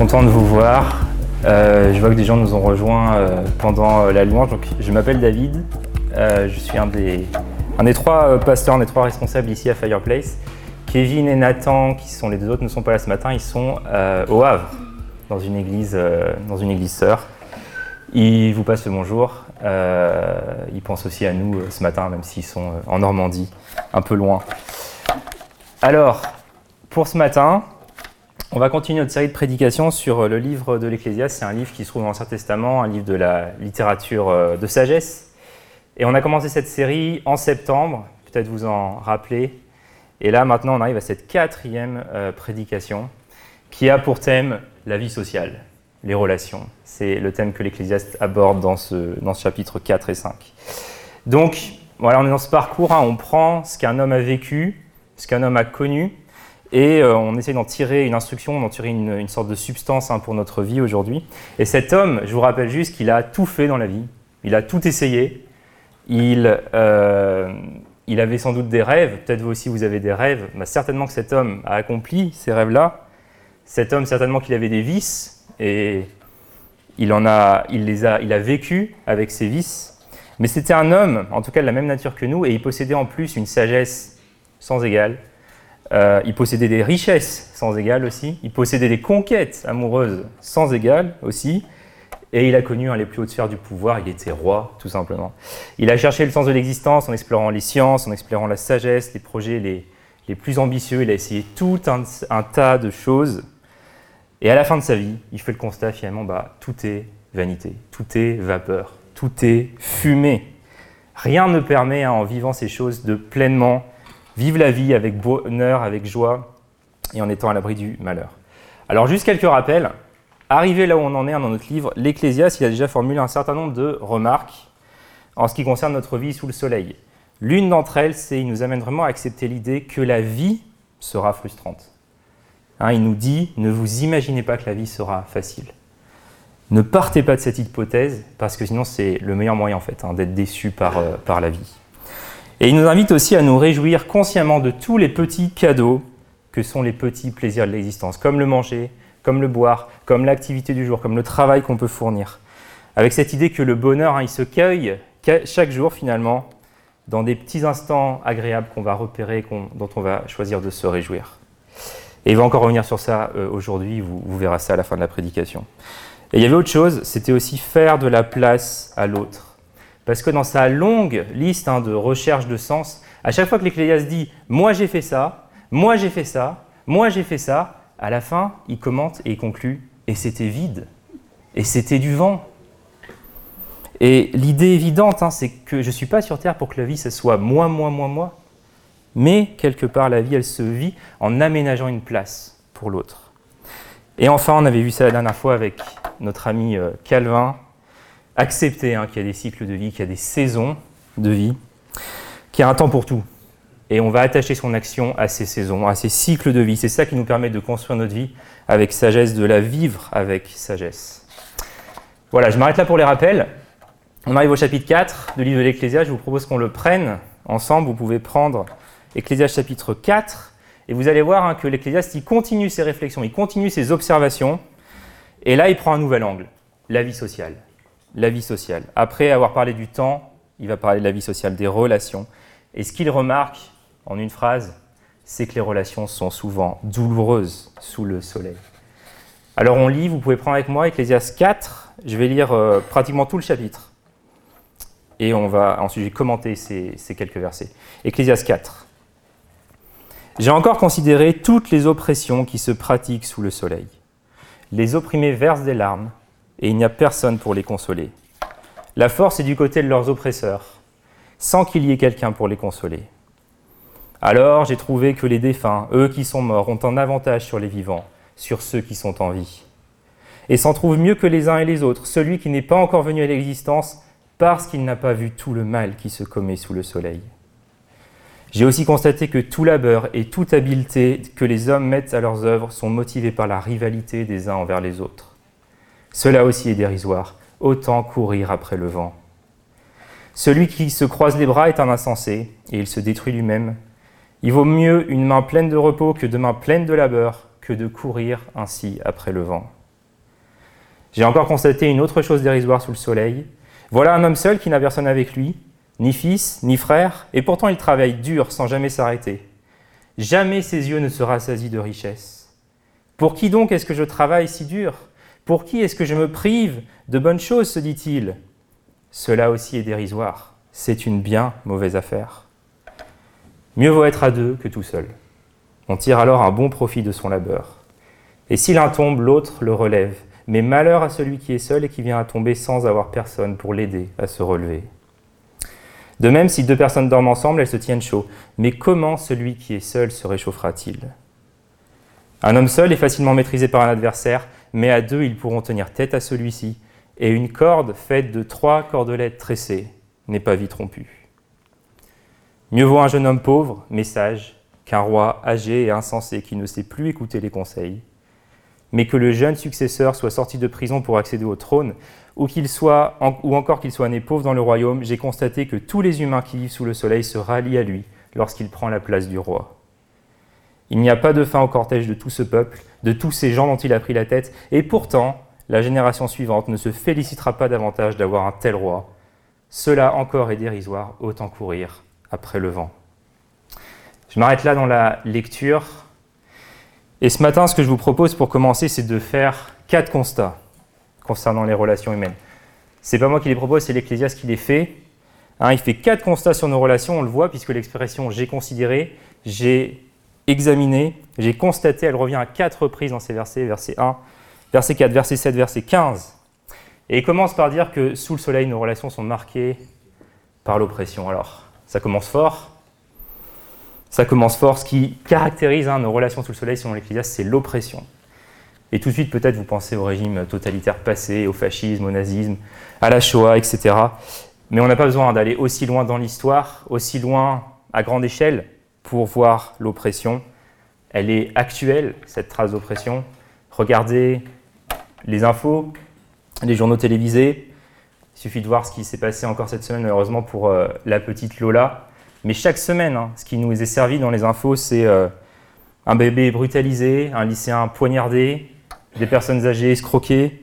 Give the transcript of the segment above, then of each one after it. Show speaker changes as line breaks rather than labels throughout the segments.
Content de vous voir. Euh, je vois que des gens nous ont rejoints euh, pendant euh, la louange. Donc, je m'appelle David. Je suis un des, un des trois pasteurs, un des trois responsables ici à Fireplace. Kevin et Nathan, qui sont les deux autres, ne sont pas là ce matin. Ils sont au Havre, dans une église, dans une église sœur. Ils vous passent le bonjour. Ils pensent aussi à nous ce matin, même s'ils sont en Normandie, un peu loin. Alors, pour ce matin, on va continuer notre série de prédications sur euh, le livre de l'Ecclésiaste. C'est un livre qui se trouve dans l'Ancien Testament, un livre de la littérature euh, de sagesse. Et on a commencé cette série en septembre, peut-être vous en rappelez. Et là, maintenant, on arrive à cette quatrième euh, prédication qui a pour thème la vie sociale, les relations. C'est le thème que l'Ecclésiaste aborde dans ce, dans ce chapitre 4 et 5. Donc, voilà, on est dans ce parcours, hein, on prend ce qu'un homme a vécu, ce qu'un homme a connu, et euh, on essaie d'en tirer une instruction, d'en tirer une, une sorte de substance hein, pour notre vie aujourd'hui. Et cet homme, je vous rappelle juste qu'il a tout fait dans la vie, il a tout essayé, il, euh, il avait sans doute des rêves, peut-être vous aussi vous avez des rêves, bah, certainement que cet homme a accompli ces rêves-là, cet homme certainement qu'il avait des vices, et il, en a, il, les a, il a vécu avec ses vices, mais c'était un homme, en tout cas de la même nature que nous, et il possédait en plus une sagesse sans égale, euh, il possédait des richesses sans égale aussi. Il possédait des conquêtes amoureuses sans égale aussi. Et il a connu hein, les plus hautes sphères du pouvoir. Il était roi, tout simplement. Il a cherché le sens de l'existence en explorant les sciences, en explorant la sagesse, les projets les, les plus ambitieux. Il a essayé tout un, tas de choses. Et à la fin de sa vie, il fait le constat finalement, bah, tout est vanité, tout est vapeur, tout est fumée. Rien ne permet, hein, en vivant ces choses, de pleinement vivre la vie avec bonheur, avec joie et en étant à l'abri du malheur. Alors juste quelques rappels. Arrivé là où on en est dans notre livre, l'Ecclésiaste, a déjà formulé un certain nombre de remarques en ce qui concerne notre vie sous le soleil. L'une d'entre elles, c'est il nous amène vraiment à accepter l'idée que la vie sera frustrante. Hein, il nous dit, ne vous imaginez pas que la vie sera facile. Ne partez pas de cette hypothèse, parce que sinon c'est le meilleur moyen en hein, d'être déçu par, euh, par la vie. Et il nous invite aussi à nous réjouir consciemment de tous les petits cadeaux que sont les petits plaisirs de l'existence, comme le manger, comme le boire, comme l'activité du jour, comme le travail qu'on peut fournir. Avec cette idée que le bonheur, hein, il se cueille chaque jour finalement dans des petits instants agréables qu'on va repérer, dont on va choisir de se réjouir. Et il va encore revenir sur ça euh, aujourd'hui, vous verrez ça à la fin de la prédication. Et il y avait autre chose, c'était aussi faire de la place à l'autre. Parce que dans sa longue liste hein, de recherche de sens, à chaque fois que l'Ecclésiaste dit Moi j'ai fait ça, moi j'ai fait ça, moi j'ai fait ça, à la fin, il commente et il conclut Et c'était vide. Et c'était du vent. Et l'idée évidente, hein, c'est que je ne suis pas sur Terre pour que la vie, ce soit moi, moi, moi, moi. Mais quelque part, la vie, elle se vit en aménageant une place pour l'autre. Et enfin, on avait vu ça la dernière fois avec notre ami euh, Calvin, accepter hein, qu'il y a des cycles de vie, qu'il y a des saisons de vie, qu'il y a un temps pour tout. Et on va attacher son action à ces saisons, à ces cycles de vie. C'est ça qui nous permet de construire notre vie avec sagesse, de la vivre avec sagesse. Voilà, je m'arrête là pour les rappels. On arrive au chapitre 4 du livre de l'Ecclésiaste. Je vous propose qu'on le prenne ensemble. Vous pouvez prendre Ecclésiaste chapitre 4 et vous allez voir hein, que l'Ecclésiaste, il continue ses réflexions, il continue ses observations. Et là, il prend un nouvel angle, la vie sociale la vie sociale. Après avoir parlé du temps, il va parler de la vie sociale, des relations. Et ce qu'il remarque en une phrase, c'est que les relations sont souvent douloureuses sous le soleil. Alors on lit, vous pouvez prendre avec moi Ecclésiaste 4, je vais lire euh, pratiquement tout le chapitre. Et on va ensuite commenter ces, ces quelques versets. Ecclésiaste 4. J'ai encore considéré toutes les oppressions qui se pratiquent sous le soleil. Les opprimés versent des larmes et il n'y a personne pour les consoler. La force est du côté de leurs oppresseurs, sans qu'il y ait quelqu'un pour les consoler. Alors j'ai trouvé que les défunts, eux qui sont morts, ont un avantage sur les vivants, sur ceux qui sont en vie. Et s'en trouvent mieux que les uns et les autres, celui qui n'est pas encore venu à l'existence parce qu'il n'a pas vu tout le mal qui se commet sous le soleil. J'ai aussi constaté que tout labeur et toute habileté que les hommes mettent à leurs œuvres sont motivés par la rivalité des uns envers les autres. Cela aussi est dérisoire, autant courir après le vent. Celui qui se croise les bras est un insensé, et il se détruit lui-même. Il vaut mieux une main pleine de repos que deux mains pleines de labeur, que de courir ainsi après le vent. J'ai encore constaté une autre chose dérisoire sous le soleil. Voilà un homme seul qui n'a personne avec lui, ni fils, ni frère, et pourtant il travaille dur sans jamais s'arrêter. Jamais ses yeux ne se rassasient de richesse. Pour qui donc est-ce que je travaille si dur? Pour qui est-ce que je me prive de bonnes choses se dit-il. Cela aussi est dérisoire. C'est une bien mauvaise affaire. Mieux vaut être à deux que tout seul. On tire alors un bon profit de son labeur. Et si l'un tombe, l'autre le relève. Mais malheur à celui qui est seul et qui vient à tomber sans avoir personne pour l'aider à se relever. De même, si deux personnes dorment ensemble, elles se tiennent chaud. Mais comment celui qui est seul se réchauffera-t-il? Un homme seul est facilement maîtrisé par un adversaire, mais à deux, ils pourront tenir tête à celui-ci. Et une corde faite de trois cordelettes tressées n'est pas vite rompue. Mieux vaut un jeune homme pauvre, mais sage, qu'un roi âgé et insensé qui ne sait plus écouter les conseils mais que le jeune successeur soit sorti de prison pour accéder au trône, ou, qu'il soit, ou encore qu'il soit né pauvre dans le royaume, j'ai constaté que tous les humains qui vivent sous le soleil se rallient à lui lorsqu'il prend la place du roi. Il n'y a pas de fin au cortège de tout ce peuple, de tous ces gens dont il a pris la tête, et pourtant, la génération suivante ne se félicitera pas davantage d'avoir un tel roi. Cela encore est dérisoire, autant courir après le vent. Je m'arrête là dans la lecture. Et ce matin, ce que je vous propose pour commencer, c'est de faire quatre constats concernant les relations humaines. C'est pas moi qui les propose, c'est l'Ecclésiaste qui les fait. Hein, il fait quatre constats sur nos relations, on le voit, puisque l'expression j'ai considéré, j'ai examiné, j'ai constaté, elle revient à quatre reprises dans ces versets, verset 1, verset 4, verset 7, verset 15. Et il commence par dire que sous le soleil, nos relations sont marquées par l'oppression. Alors, ça commence fort, ça commence fort. Ce qui caractérise hein, nos relations sous le soleil, selon l'Ecclésiaste, c'est l'oppression. Et tout de suite, peut-être, vous pensez au régime totalitaire passé, au fascisme, au nazisme, à la Shoah, etc. Mais on n'a pas besoin d'aller aussi loin dans l'histoire, aussi loin à grande échelle, pour voir l'oppression. Elle est actuelle, cette trace d'oppression. Regardez les infos, les journaux télévisés. Il suffit de voir ce qui s'est passé encore cette semaine, malheureusement, pour euh, la petite Lola, mais chaque semaine, hein, ce qui nous est servi dans les infos, c'est euh, un bébé brutalisé, un lycéen poignardé, des personnes âgées escroquées,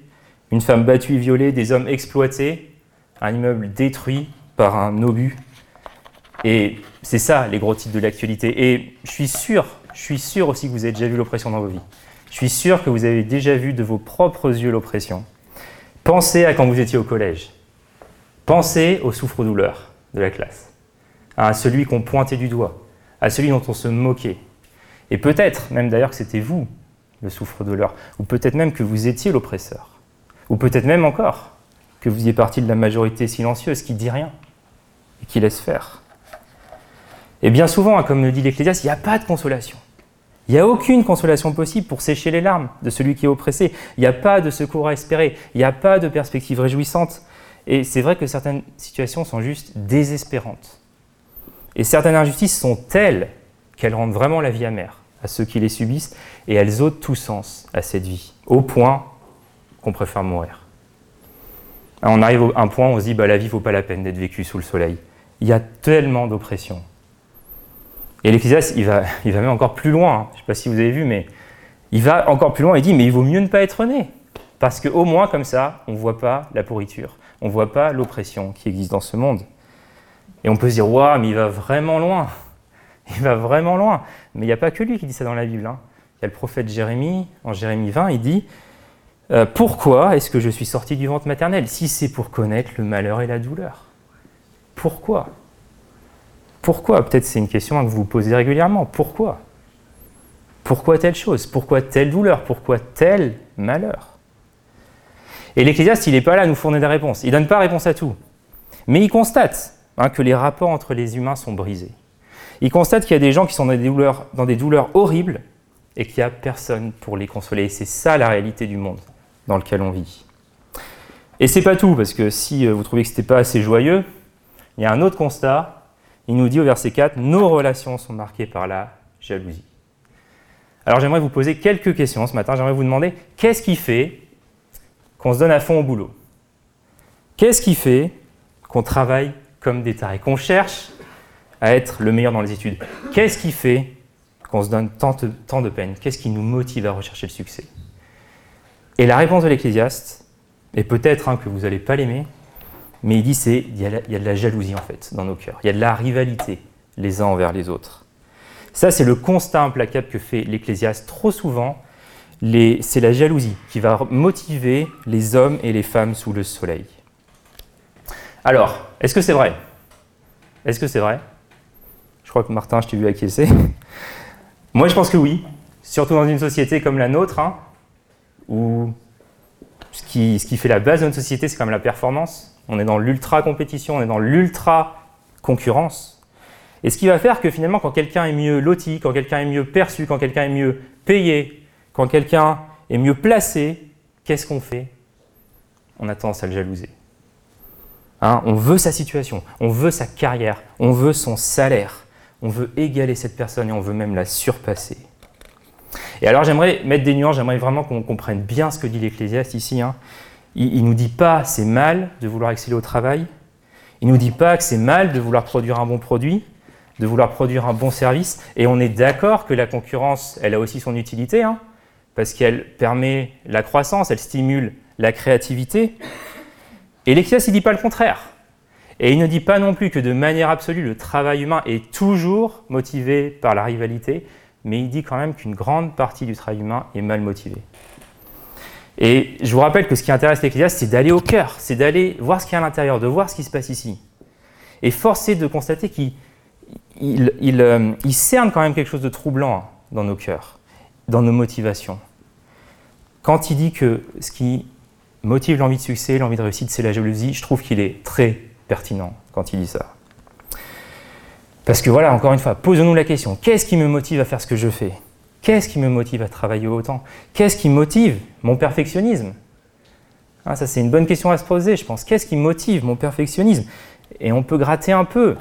une femme battue et violée, des hommes exploités, un immeuble détruit par un obus. Et c'est ça les gros titres de l'actualité. Et je suis sûr, je suis sûr aussi que vous avez déjà vu l'oppression dans vos vies. Je suis sûr que vous avez déjà vu de vos propres yeux l'oppression. Pensez à quand vous étiez au collège. Pensez aux souffres-douleurs de la classe à celui qu'on pointait du doigt, à celui dont on se moquait. Et peut-être même d'ailleurs que c'était vous le souffre-douleur, ou peut-être même que vous étiez l'oppresseur, ou peut-être même encore que vous y partie de la majorité silencieuse qui dit rien et qui laisse faire. Et bien souvent, hein, comme le dit l'Ecclésiaste, il n'y a pas de consolation. Il n'y a aucune consolation possible pour sécher les larmes de celui qui est oppressé. Il n'y a pas de secours à espérer. Il n'y a pas de perspective réjouissante. Et c'est vrai que certaines situations sont juste désespérantes. Et certaines injustices sont telles qu'elles rendent vraiment la vie amère à ceux qui les subissent et elles ôtent tout sens à cette vie, au point qu'on préfère mourir. On arrive à un point où on se dit bah, la vie vaut pas la peine d'être vécue sous le soleil. Il y a tellement d'oppression. Et l'Ecclésiaste, il va, même encore plus loin. Hein. Je ne sais pas si vous avez vu, mais il va encore plus loin et dit mais il vaut mieux ne pas être né. Parce qu'au moins, comme ça, on ne voit pas la pourriture, on ne voit pas l'oppression qui existe dans ce monde. Et on peut se dire, waouh, mais il va vraiment loin. Il va vraiment loin. Mais il n'y a pas que lui qui dit ça dans la Bible. Hein. Il y a le prophète Jérémie, en Jérémie 20, il dit euh, Pourquoi est-ce que je suis sorti du ventre maternel? Si c'est pour connaître le malheur et la douleur. Pourquoi? Pourquoi Peut-être c'est une question que vous vous posez régulièrement. Pourquoi Pourquoi telle chose Pourquoi telle douleur Pourquoi tel malheur Et l'Ecclésiaste, il n'est pas là à nous fournir des réponses. Il ne donne pas réponse à tout. Mais il constate Hein, que les rapports entre les humains sont brisés. Il constate qu'il y a des gens qui sont dans des douleurs, horribles et qu'il n'y a personne pour les consoler. C'est ça la réalité du monde dans lequel on vit. Et c'est pas tout, parce que si euh, vous trouvez que ce n'était pas assez joyeux, il y a un autre constat. Il nous dit au verset 4 Nos relations sont marquées par la jalousie. Alors j'aimerais vous poser quelques questions ce matin. J'aimerais vous demander qu'est-ce qui fait qu'on se donne à fond au boulot? Qu'est-ce qui fait qu'on travaille comme des tarés, qu'on cherche à être le meilleur dans les études? Qu'est-ce qui fait qu'on se donne tant de, peine? Qu'est-ce qui nous motive à rechercher le succès? Et la réponse de l'Ecclésiaste, et peut-être que vous n'allez pas l'aimer, mais il dit c'est il y, a de la jalousie en fait dans nos cœurs, il y a de la rivalité les uns envers les autres. Ça, c'est le constat implacable que fait l'Ecclésiaste trop souvent. C'est la jalousie qui va motiver les hommes et les femmes sous le soleil. Alors, est-ce que c'est vrai? Est-ce que c'est vrai? Je crois que Martin, je t'ai vu acquiescer. Moi, je pense que oui. Surtout dans une société comme la nôtre, hein, où ce qui, ce qui fait la base de notre société, c'est quand même la performance. On est dans l'ultra compétition, on est dans l'ultra concurrence. Et ce qui va faire que finalement, quand quelqu'un est mieux loti, quand quelqu'un est mieux perçu, quand quelqu'un est mieux payé, quand quelqu'un est mieux placé, qu'est-ce qu'on fait? On a tendance à le jalouser. Hein, on veut sa situation, on veut sa carrière, on veut son salaire, on veut égaler cette personne et on veut même la surpasser. Et alors j'aimerais mettre des nuances, j'aimerais vraiment qu'on comprenne bien ce que dit l'Ecclésiaste ici. Hein. Il ne nous dit pas c'est mal de vouloir exceller au travail, il ne nous dit pas que c'est mal de vouloir produire un bon produit, de vouloir produire un bon service. Et on est d'accord que la concurrence, elle a aussi son utilité, hein, parce qu'elle permet la croissance, elle stimule la créativité. Et l'Ecclésiaste, il ne dit pas le contraire. Et il ne dit pas non plus que de manière absolue, le travail humain est toujours motivé par la rivalité, mais il dit quand même qu'une grande partie du travail humain est mal motivée. Et je vous rappelle que ce qui intéresse l'Ecclésiaste, c'est d'aller au cœur, c'est d'aller voir ce qu'il y a à l'intérieur, de voir ce qui se passe ici. Et forcer de constater qu'il euh, cerne quand même quelque chose de troublant dans nos cœurs, dans nos motivations. Quand il dit que ce qui motive l'envie de succès, l'envie de réussite, c'est la jalousie, je trouve qu'il est très pertinent quand il dit ça. Parce que voilà, encore une fois, posons-nous la question, qu'est-ce qui me motive à faire ce que je fais? Qu'est-ce qui me motive à travailler autant? Qu'est-ce qui motive mon perfectionnisme? Ah, Ça, c'est une bonne question à se poser, je pense. Qu'est-ce qui motive mon perfectionnisme? Et on peut gratter un peu.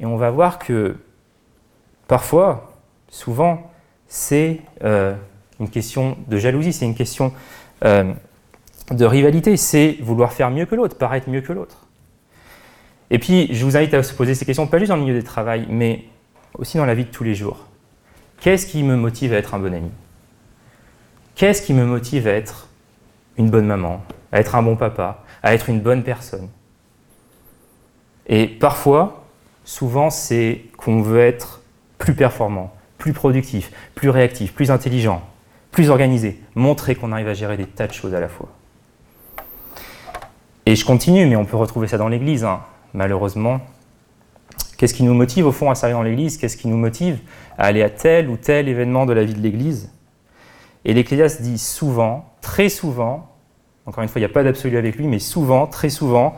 Et on va voir que parfois, souvent, c'est euh, une question de jalousie, c'est une question euh, de rivalité, c'est vouloir faire mieux que l'autre, paraître mieux que l'autre. Et puis, je vous invite à se poser ces questions, pas juste dans le milieu du travail, mais aussi dans la vie de tous les jours. Qu'est-ce qui me motive à être un bon ami? Qu'est-ce qui me motive à être une bonne maman, à être un bon papa, à être une bonne personne? Et parfois, souvent, c'est qu'on veut être plus performant, plus productif, plus réactif, plus intelligent, plus organisé, montrer qu'on arrive à gérer des tas de choses à la fois. Et je continue, mais on peut retrouver ça dans l'Église, hein. malheureusement. Qu'est-ce qui nous motive au fond à servir dans l'Église? Qu'est-ce qui nous motive à aller à tel ou tel événement de la vie de l'Église? Et l'Ecclésiaste dit souvent, très souvent, encore une fois, il n'y a pas d'absolu avec lui, mais souvent, très souvent,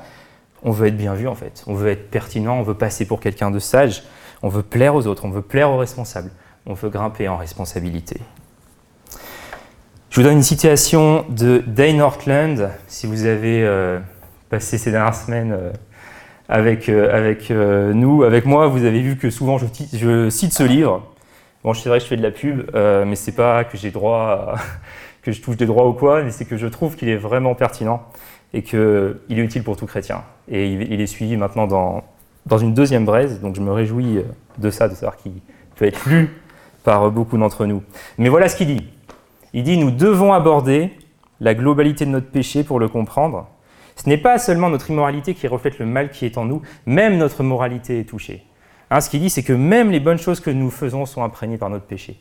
on veut être bien vu en fait, on veut être pertinent, on veut passer pour quelqu'un de sage, on veut plaire aux autres, on veut plaire aux responsables, on veut grimper en responsabilité. Je vous donne une citation de Dane Ortland, si vous avez euh, passé ces dernières semaines euh, avec, euh, avec nous, avec moi, vous avez vu que souvent je, cite ce livre. Bon, c'est vrai que je fais de la pub, mais c'est pas que j'ai droit, que je touche des droits ou quoi, mais c'est que je trouve qu'il est vraiment pertinent et qu'il est utile pour tout chrétien. Et il, est suivi maintenant dans, dans une deuxième braise, donc je me réjouis euh, de ça, de savoir qu'il peut être lu par beaucoup d'entre nous. Mais voilà ce qu'il dit. Il dit, nous devons aborder la globalité de notre péché pour le comprendre. Ce n'est pas seulement notre immoralité qui reflète le mal qui est en nous, même notre moralité est touchée. Hein, ce qu'il dit, c'est que même les bonnes choses que nous faisons sont imprégnées par notre péché.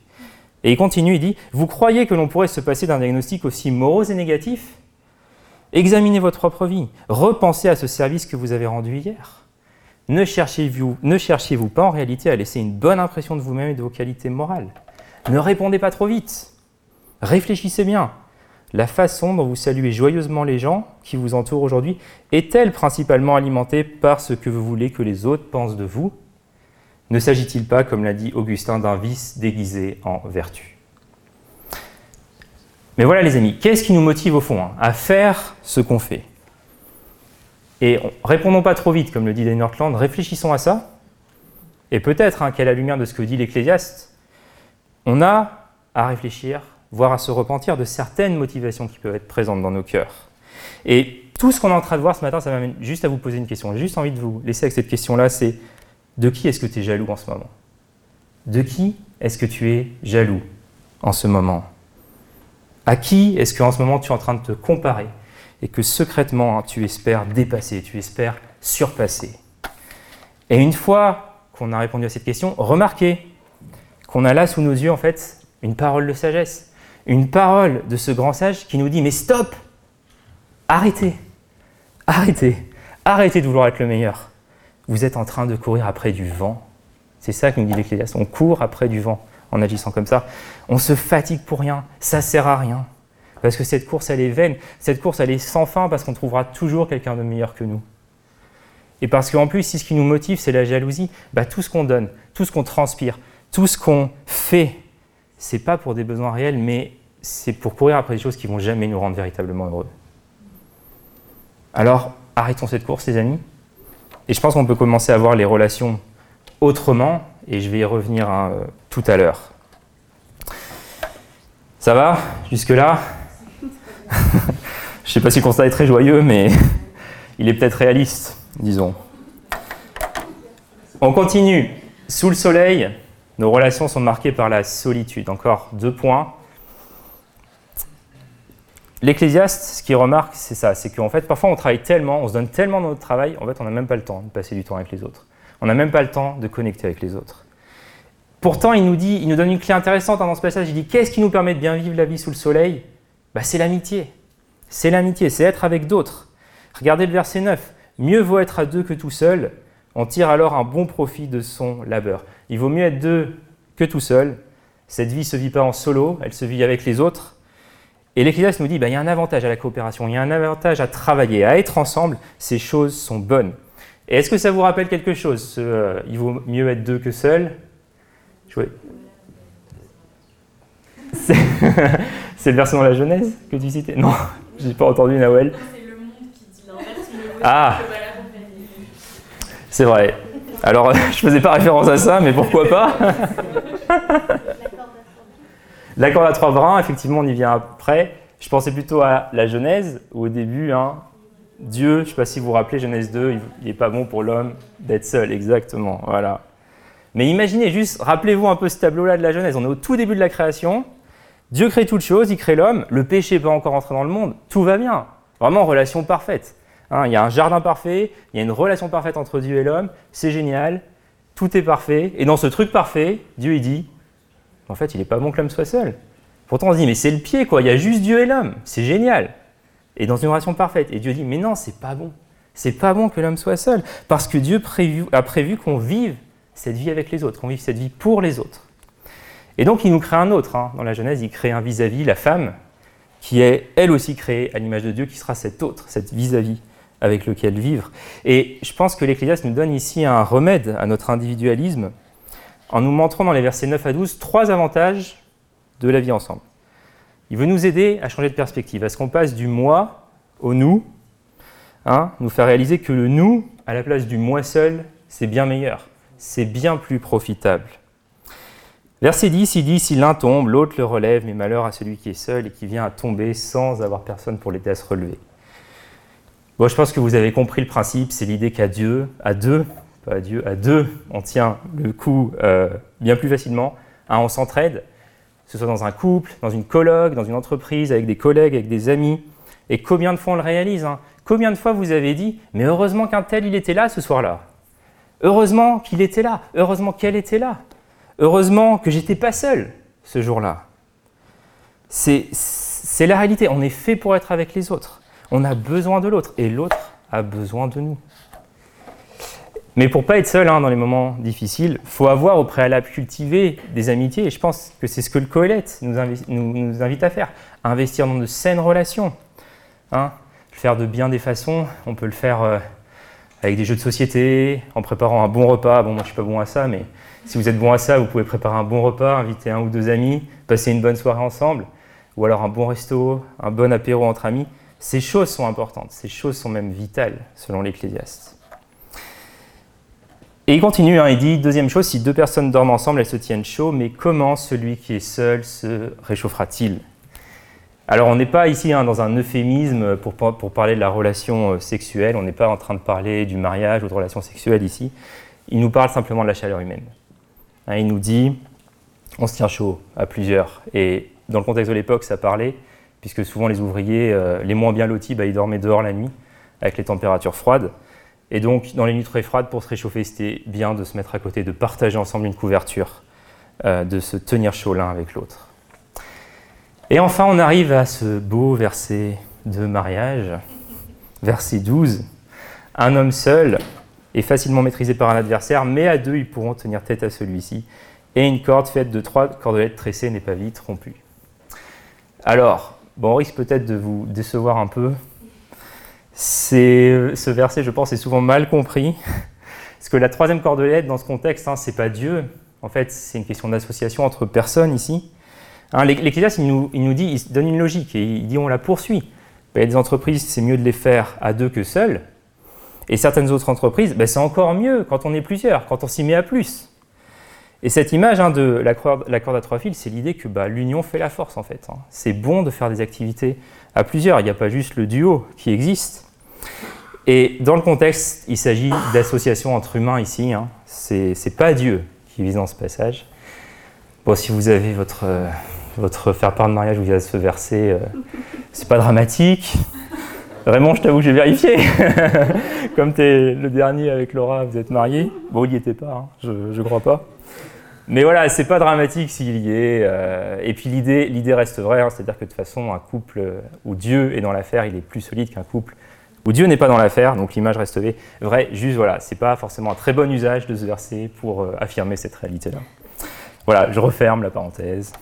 Et il continue, il dit, vous croyez que l'on pourrait se passer d'un diagnostic aussi morose et négatif? Examinez votre propre vie. Repensez à ce service que vous avez rendu hier. Ne cherchiez-vous cherchiez pas en réalité à laisser une bonne impression de vous-même et de vos qualités morales. Ne répondez pas trop vite. Réfléchissez bien. La façon dont vous saluez joyeusement les gens qui vous entourent aujourd'hui est-elle principalement alimentée par ce que vous voulez que les autres pensent de vous? Ne s'agit-il pas, comme l'a dit Augustin, d'un vice déguisé en vertu? Mais voilà les amis, qu'est-ce qui nous motive au fond hein, à faire ce qu'on fait? Et répondons pas trop vite, comme le dit Dane Northland, réfléchissons à ça. Et peut-être hein, qu'à la lumière de ce que dit l'Ecclésiaste, on a à réfléchir, voire à se repentir de certaines motivations qui peuvent être présentes dans nos cœurs. Et tout ce qu'on est en train de voir ce matin, ça m'amène juste à vous poser une question. J'ai juste envie de vous laisser avec cette question-là, c'est de qui est-ce que tu es jaloux en ce moment? De qui est-ce que tu es jaloux en ce moment? À qui est-ce qu'en ce moment tu es en train de te comparer et que secrètement, hein, tu espères dépasser, tu espères surpasser? Et une fois qu'on a répondu à cette question, remarquez qu'on a là sous nos yeux, en fait, une parole de sagesse, une parole de ce grand sage qui nous dit, mais stop, arrêtez, arrêtez, arrêtez de vouloir être le meilleur. Vous êtes en train de courir après du vent. C'est ça que nous dit l'Ecclésiaste. On court après du vent en agissant comme ça. On se fatigue pour rien, ça sert à rien. Parce que cette course, elle est vaine. Cette course, elle est sans fin parce qu'on trouvera toujours quelqu'un de meilleur que nous. Et parce qu'en plus, si ce qui nous motive, c'est la jalousie, bah, tout ce qu'on donne, tout ce qu'on transpire, tout ce qu'on fait, c'est pas pour des besoins réels, mais c'est pour courir après des choses qui vont jamais nous rendre véritablement heureux. Alors, arrêtons cette course, les amis. Et je pense qu'on peut commencer à voir les relations autrement, et je vais y revenir hein, tout à l'heure. Ça va Jusque-là? Je ne sais pas si le constat est très joyeux, mais il est peut-être réaliste, disons. On continue. Sous le soleil, nos relations sont marquées par la solitude. Encore deux points. L'Ecclésiaste, ce qu'il remarque, c'est ça, c'est qu'en fait, parfois on travaille tellement, on se donne tellement dans notre travail, en fait, on n'a même pas le temps de passer du temps avec les autres. On n'a même pas le temps de connecter avec les autres. Pourtant, il nous, dit, il nous donne une clé intéressante hein, dans ce passage. Il dit Qu'est-ce qui nous permet de bien vivre la vie sous le soleil? Bah, C'est l'amitié. C'est l'amitié, c'est être avec d'autres. Regardez le verset 9. Mieux vaut être à deux que tout seul. On tire alors un bon profit de son labeur. Il vaut mieux être deux que tout seul. Cette vie ne se vit pas en solo, elle se vit avec les autres. Et l'Ecclésiaste nous dit bah, il y a un avantage à la coopération, il y a un avantage à travailler, à être ensemble. Ces choses sont bonnes. Et est-ce que ça vous rappelle quelque chose euh, Il vaut mieux être deux que seul? C'est le verset dans la Genèse que tu citais? Non, j'ai pas entendu Nawel. C'est le monde qui dit l'inverse, Ah C'est vrai. Alors, je faisais pas référence à ça, mais pourquoi pas? L'accord à trois brins, effectivement, on y vient après. Je pensais plutôt à la Genèse, où au début, hein, Dieu, je ne sais pas si vous vous rappelez, Genèse 2, il n'est pas bon pour l'homme d'être seul, exactement. Voilà. Mais imaginez juste, rappelez-vous un peu ce tableau-là de la Genèse. On est au tout début de la création. Dieu crée toute chose, il crée l'homme. Le péché n'est pas encore entré dans le monde. Tout va bien. Vraiment, relation parfaite. Hein, il y a un jardin parfait, il y a une relation parfaite entre Dieu et l'homme. C'est génial. Tout est parfait. Et dans ce truc parfait, Dieu, il dit en fait, il n'est pas bon que l'homme soit seul. Pourtant, on se dit mais c'est le pied, quoi. Il y a juste Dieu et l'homme. C'est génial. Et dans une relation parfaite. Et Dieu dit mais non, c'est pas bon. C'est pas bon que l'homme soit seul. Parce que Dieu a prévu qu'on vive cette vie avec les autres, qu'on vive cette vie pour les autres. Et donc il nous crée un autre. Hein. Dans la Genèse, il crée un vis-à-vis, la femme, qui est elle aussi créée à l'image de Dieu, qui sera cet autre, cette vis-à-vis avec lequel vivre. Et je pense que l'Ecclésiaste nous donne ici un remède à notre individualisme en nous montrant dans les versets 9 à 12 trois avantages de la vie ensemble. Il veut nous aider à changer de perspective, à ce qu'on passe du moi au nous, hein, nous faire réaliser que le nous, à la place du moi seul, c'est bien meilleur c'est bien plus profitable. Verset 10, il dit Si l'un tombe, l'autre le relève, mais malheur à celui qui est seul et qui vient à tomber sans avoir personne pour l'aider à se relever. Bon, je pense que vous avez compris le principe, c'est l'idée qu'à Dieu, à deux, pas à Dieu, à deux, on tient le coup euh, bien plus facilement. on s'entraide, que ce soit dans un couple, dans une colloque, dans une entreprise, avec des collègues, avec des amis. Et combien de fois on le réalise hein Combien de fois vous avez dit Mais heureusement qu'un tel, il était là ce soir-là Heureusement qu'il était là, heureusement qu'elle était là, heureusement que j'étais pas seul ce jour-là. C'est la réalité, on est fait pour être avec les autres. On a besoin de l'autre et l'autre a besoin de nous. Mais pour pas être seul hein, dans les moments difficiles, faut avoir au préalable cultivé des amitiés. Et je pense que c'est ce que le Coëlette nous, invite à faire. investir dans de saines relations. Hein. faire de bien des façons. On peut le faire euh, avec des jeux de société, en préparant un bon repas. Bon, moi je suis pas bon à ça, mais si vous êtes bon à ça, vous pouvez préparer un bon repas, inviter un ou deux amis, passer une bonne soirée ensemble, ou alors un bon resto, un bon apéro entre amis. Ces choses sont importantes, ces choses sont même vitales, selon l'Ecclésiaste. Et il continue, hein, il dit, deuxième chose, si deux personnes dorment ensemble, elles se tiennent chaud, mais comment celui qui est seul se réchauffera-t-il? Alors on n'est pas ici hein, dans un euphémisme pour, pour, parler de la relation euh, sexuelle, on n'est pas en train de parler du mariage ou de relation sexuelle ici. Il nous parle simplement de la chaleur humaine. Hein, il nous dit, on se tient chaud à plusieurs. Et dans le contexte de l'époque, ça parlait puisque souvent les ouvriers, euh, les moins bien lotis, bah, ils dormaient dehors la nuit, avec les températures froides. Et donc, dans les nuits très froides, pour se réchauffer, c'était bien de se mettre à côté, de partager ensemble une couverture, euh, de se tenir chaud l'un avec l'autre. Et enfin, on arrive à ce beau verset de mariage, verset 12. Un homme seul est facilement maîtrisé par un adversaire, mais à deux, ils pourront tenir tête à celui-ci. Et une corde faite de trois cordelettes tressées n'est pas vite rompue. Alors, bon, on risque peut-être de vous décevoir un peu. Ce verset, je pense, est souvent mal compris. Parce que la troisième cordelette, dans ce contexte, hein, c'est pas Dieu. En fait, c'est une question d'association entre personnes ici. Hein, L'Ecclésiaste, il nous, il nous dit, il donne une logique et il dit on la poursuit. Ben, il y a des entreprises, c'est mieux de les faire à deux que seules. Et certaines autres entreprises, ben, c'est encore mieux quand on est plusieurs, quand on s'y met à plus. Et cette image hein, de la corde, à trois fils, c'est l'idée que bah, l'union fait la force en fait. Hein. C'est bon de faire des activités à plusieurs, il n'y a pas juste le duo qui existe. Et dans le contexte, il s'agit d'associations entre humains ici. Hein. C'est pas Dieu qui vise dans ce passage. Bon, si vous avez votre, euh, votre faire part de mariage via ce verset, euh, c'est pas dramatique. Vraiment, je t'avoue, j'ai vérifié. Comme tu es le dernier avec Laura, vous êtes mariés. Bon, il n'y était pas, hein, je ne crois pas. Mais voilà, c'est pas dramatique s'il y est. Euh, et puis l'idée, l'idée reste vraie, hein, c'est-à-dire que de toute façon, un couple où Dieu est dans l'affaire, il est plus solide qu'un couple où Dieu n'est pas dans l'affaire, donc l'image reste vraie. Juste voilà, c'est pas forcément un très bon usage de ce verset pour euh, affirmer cette réalité-là. Voilà, je referme la parenthèse.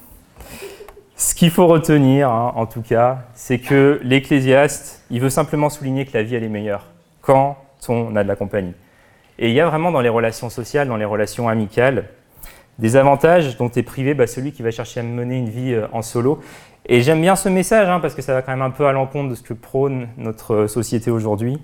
Ce qu'il faut retenir, hein, en tout cas, c'est que l'Ecclésiaste, il veut simplement souligner que la vie, elle est meilleure quand on a de la compagnie. Et il y a vraiment dans les relations sociales, dans les relations amicales, des avantages dont est privé bah, celui qui va chercher à mener une vie euh, en solo. Et j'aime bien ce message, hein, parce que ça va quand même un peu à l'encontre de ce que prône notre euh, société aujourd'hui.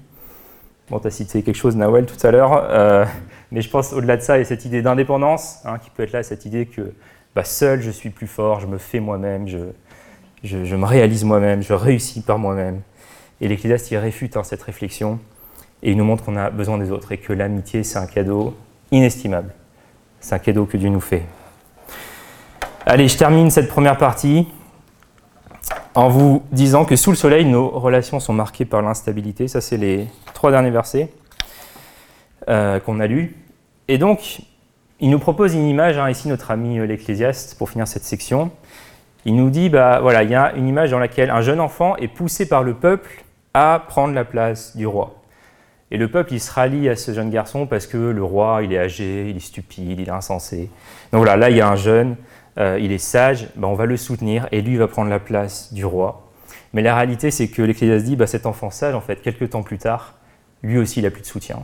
Bon, tu as cité quelque chose, Nawel, tout à l'heure, euh, mais je pense au-delà de ça, il y a cette idée d'indépendance, hein, qui peut être là, cette idée que bah, seul je suis plus fort, je me fais moi-même, je, me réalise moi-même, je réussis par moi-même. Et l'Ecclésiaste, il réfute hein, cette réflexion, et il nous montre qu'on a besoin des autres, et que l'amitié, c'est un cadeau inestimable. C'est un cadeau que Dieu nous fait. Allez, je termine cette première partie en vous disant que sous le soleil, nos relations sont marquées par l'instabilité. Ça, c'est les trois derniers versets euh, qu'on a lus. Et donc, il nous propose une image, hein, ici notre ami euh, l'Ecclésiaste, pour finir cette section. Il nous dit, bah voilà, il y a une image dans laquelle un jeune enfant est poussé par le peuple à prendre la place du roi. Et le peuple, il se rallie à ce jeune garçon parce que le roi, il est âgé, il est stupide, il est insensé. Donc voilà, là, il y a un jeune, euh, il est sage, ben, on va le soutenir et lui va prendre la place du roi. Mais la réalité, c'est que l'Ecclésiaste dit, bah, cet enfant sage, en fait, quelques temps plus tard, lui aussi, il n'a plus de soutien.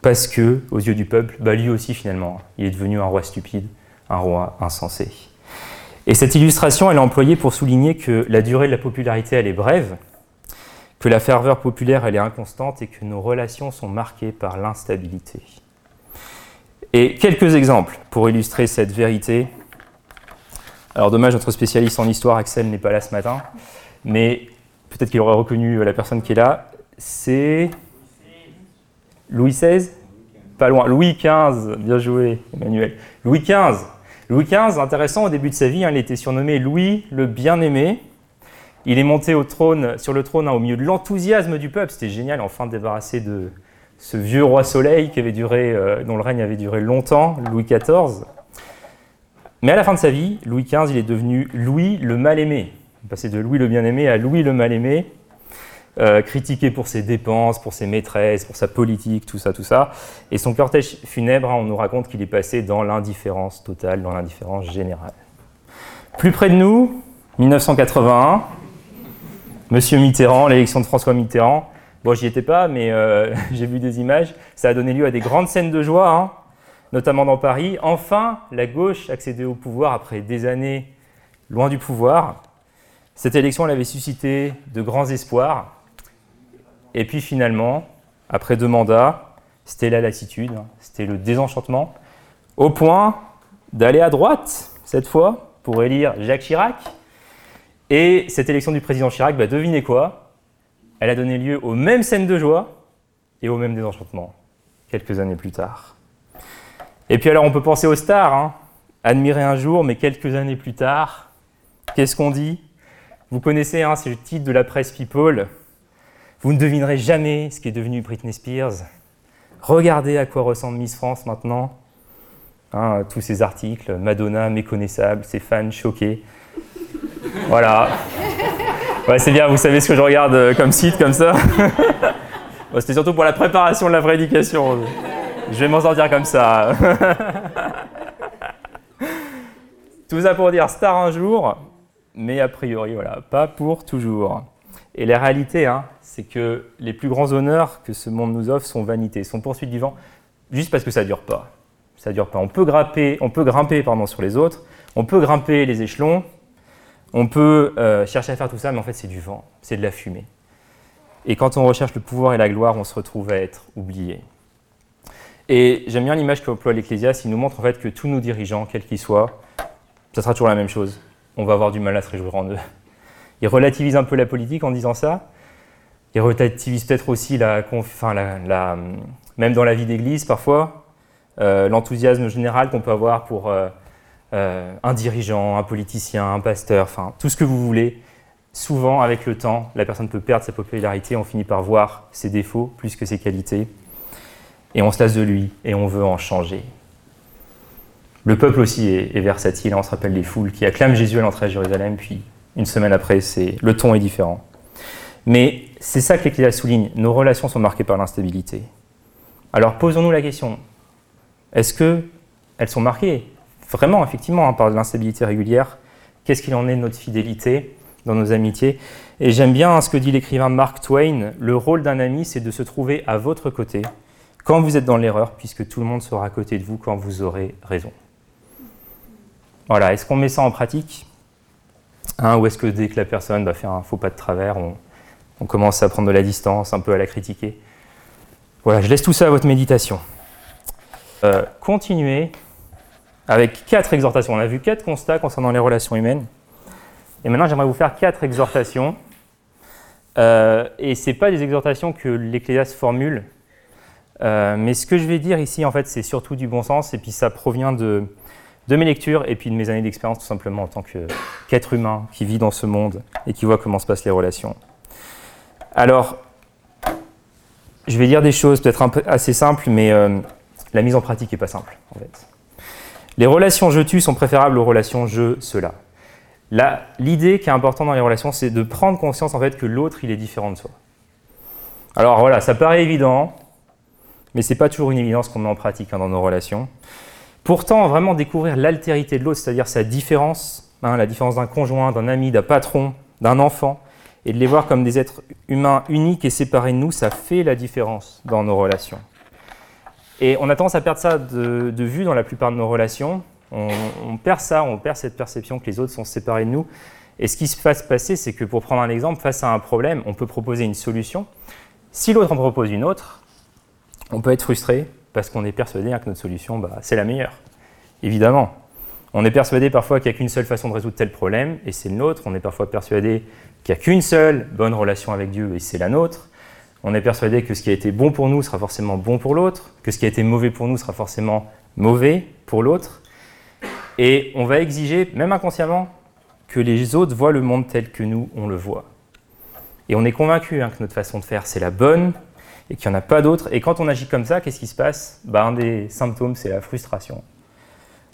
Parce que, aux yeux du peuple, bah, lui aussi, finalement, il est devenu un roi stupide, un roi insensé. Et cette illustration, elle est employée pour souligner que la durée de la popularité, elle est brève, que la ferveur populaire est inconstante et que nos relations sont marquées par l'instabilité. Et quelques exemples pour illustrer cette vérité. Alors dommage, notre spécialiste en histoire, Axel, n'est pas là ce matin, mais peut-être qu'il aurait reconnu la personne qui est là. C'est Louis XVI Pas loin. Louis XV, bien joué, Emmanuel. Louis XV. Louis XV, intéressant, au début de sa vie, hein, il était surnommé Louis le Bien-Aimé. Il est monté au trône, sur le trône hein, au milieu de l'enthousiasme du peuple. C'était génial, enfin débarrassé de ce vieux roi soleil qui avait duré, euh, dont le règne avait duré longtemps, Louis XIV. Mais à la fin de sa vie, Louis XV, il est devenu Louis le mal-aimé. Il de Louis le bien-aimé à Louis le mal-aimé, euh, critiqué pour ses dépenses, pour ses maîtresses, pour sa politique, tout ça, tout ça. Et son cortège funèbre, hein, on nous raconte qu'il est passé dans l'indifférence totale, dans l'indifférence générale. Plus près de nous, 1981, Monsieur Mitterrand, l'élection de François Mitterrand. Bon, j'y étais pas, mais euh, j'ai vu des images. Ça a donné lieu à des grandes scènes de joie, hein, notamment dans Paris. Enfin, la gauche accédait au pouvoir après des années loin du pouvoir. Cette élection, elle avait suscité de grands espoirs. Et puis finalement, après deux mandats, c'était la lassitude, hein. c'était le désenchantement, au point d'aller à droite, cette fois, pour élire Jacques Chirac, et cette élection du président Chirac, bah, devinez quoi? Elle a donné lieu aux mêmes scènes de joie et au même désenchantement, quelques années plus tard. Et puis alors on peut penser aux stars, hein. admirer un jour, mais quelques années plus tard, qu'est-ce qu'on dit? Vous connaissez, hein, c'est le titre de la presse People. Vous ne devinerez jamais ce qui est devenu Britney Spears. Regardez à quoi ressemble Miss France maintenant. Hein, tous ces articles, Madonna méconnaissable, ses fans choqués. Voilà. Ouais, c'est bien, vous savez ce que je regarde euh, comme site comme ça. C'était surtout pour la préparation de la prédication. Je vais m'en sortir comme ça. Tout ça pour dire star un jour, mais a priori, voilà, pas pour toujours. Et la réalité, hein, c'est que les plus grands honneurs que ce monde nous offre sont vanité, sont poursuite du vent, juste parce que ça dure pas. Ça dure pas. On peut grimper, on peut grimper pardon, sur les autres, on peut grimper les échelons, on peut euh, chercher à faire tout ça, mais en fait c'est du vent, c'est de la fumée. Et quand on recherche le pouvoir et la gloire, on se retrouve à être oublié. Et j'aime bien l'image qu'emploie l'Ecclésiaste, il nous montre en fait que tous nos dirigeants, quels qu'ils soient, ça sera toujours la même chose. On va avoir du mal à se réjouir en eux. Il relativise un peu la politique en disant ça. Il relativise peut-être aussi la, même dans la vie d'église parfois, euh, l'enthousiasme général qu'on peut avoir pour euh, euh, un dirigeant, un politicien, un pasteur, enfin tout ce que vous voulez. Souvent, avec le temps, la personne peut perdre sa popularité, on finit par voir ses défauts plus que ses qualités, et on se lasse de lui, et on veut en changer. Le peuple aussi est, versatile, on se rappelle les foules qui acclament Jésus à l'entrée à Jérusalem, puis une semaine après, le ton est différent. Mais c'est ça que l'Ecclésiaste souligne, nos relations sont marquées par l'instabilité. Alors posons-nous la question, est-ce qu'elles sont marquées? Vraiment, effectivement, hein, par l'instabilité régulière Qu'est-ce qu'il en est de notre fidélité dans nos amitiés? Et j'aime bien ce que dit l'écrivain Mark Twain, le rôle d'un ami, c'est de se trouver à votre côté quand vous êtes dans l'erreur, puisque tout le monde sera à côté de vous quand vous aurez raison. Voilà, est-ce qu'on met ça en pratique? Hein, Ou est-ce que dès que la personne va faire un faux pas de travers, on, commence à prendre de la distance, un peu à la critiquer? Voilà, je laisse tout ça à votre méditation. Euh, continuez avec quatre exhortations. On a vu quatre constats concernant les relations humaines. Et maintenant, j'aimerais vous faire quatre exhortations. Euh, et ce pas des exhortations que l'Ecclésiaste formule. Euh, mais ce que je vais dire ici, en fait, c'est surtout du bon sens. Et puis ça provient de, mes lectures et puis de mes années d'expérience tout simplement en tant qu'être humain qui vit dans ce monde et qui voit comment se passent les relations. Alors, je vais dire des choses peut-être assez simples, mais euh, la mise en pratique n'est pas simple en fait. Les relations je-tu sont préférables aux relations je-cela. L'idée qui est importante dans les relations, c'est de prendre conscience en fait que l'autre il est différent de soi. Alors voilà, ça paraît évident, mais c'est pas toujours une évidence qu'on met en pratique hein, dans nos relations. Pourtant, vraiment découvrir l'altérité de l'autre, c'est-à-dire sa différence, hein, la différence d'un conjoint, d'un ami, d'un patron, d'un enfant, et de les voir comme des êtres humains uniques et séparés de nous, ça fait la différence dans nos relations. Et on a tendance à perdre ça de, vue dans la plupart de nos relations. On, perd ça, on perd cette perception que les autres sont séparés de nous. Et ce qui se passe passer, c'est que pour prendre un exemple, face à un problème, on peut proposer une solution. Si l'autre en propose une autre, on peut être frustré, parce qu'on est persuadé que notre solution, bah, c'est la meilleure. Évidemment. On est persuadé parfois qu'il n'y a qu'une seule façon de résoudre tel problème, et c'est le nôtre. On est parfois persuadé qu'il n'y a qu'une seule bonne relation avec Dieu, et c'est la nôtre. On est persuadé que ce qui a été bon pour nous sera forcément bon pour l'autre, que ce qui a été mauvais pour nous sera forcément mauvais pour l'autre. Et on va exiger, même inconsciemment, que les autres voient le monde tel que nous, on le voit. Et on est convaincu hein, que notre façon de faire, c'est la bonne, et qu'il n'y en a pas d'autres. Et quand on agit comme ça, qu'est-ce qui se passe? Bah, Un des symptômes, c'est la frustration.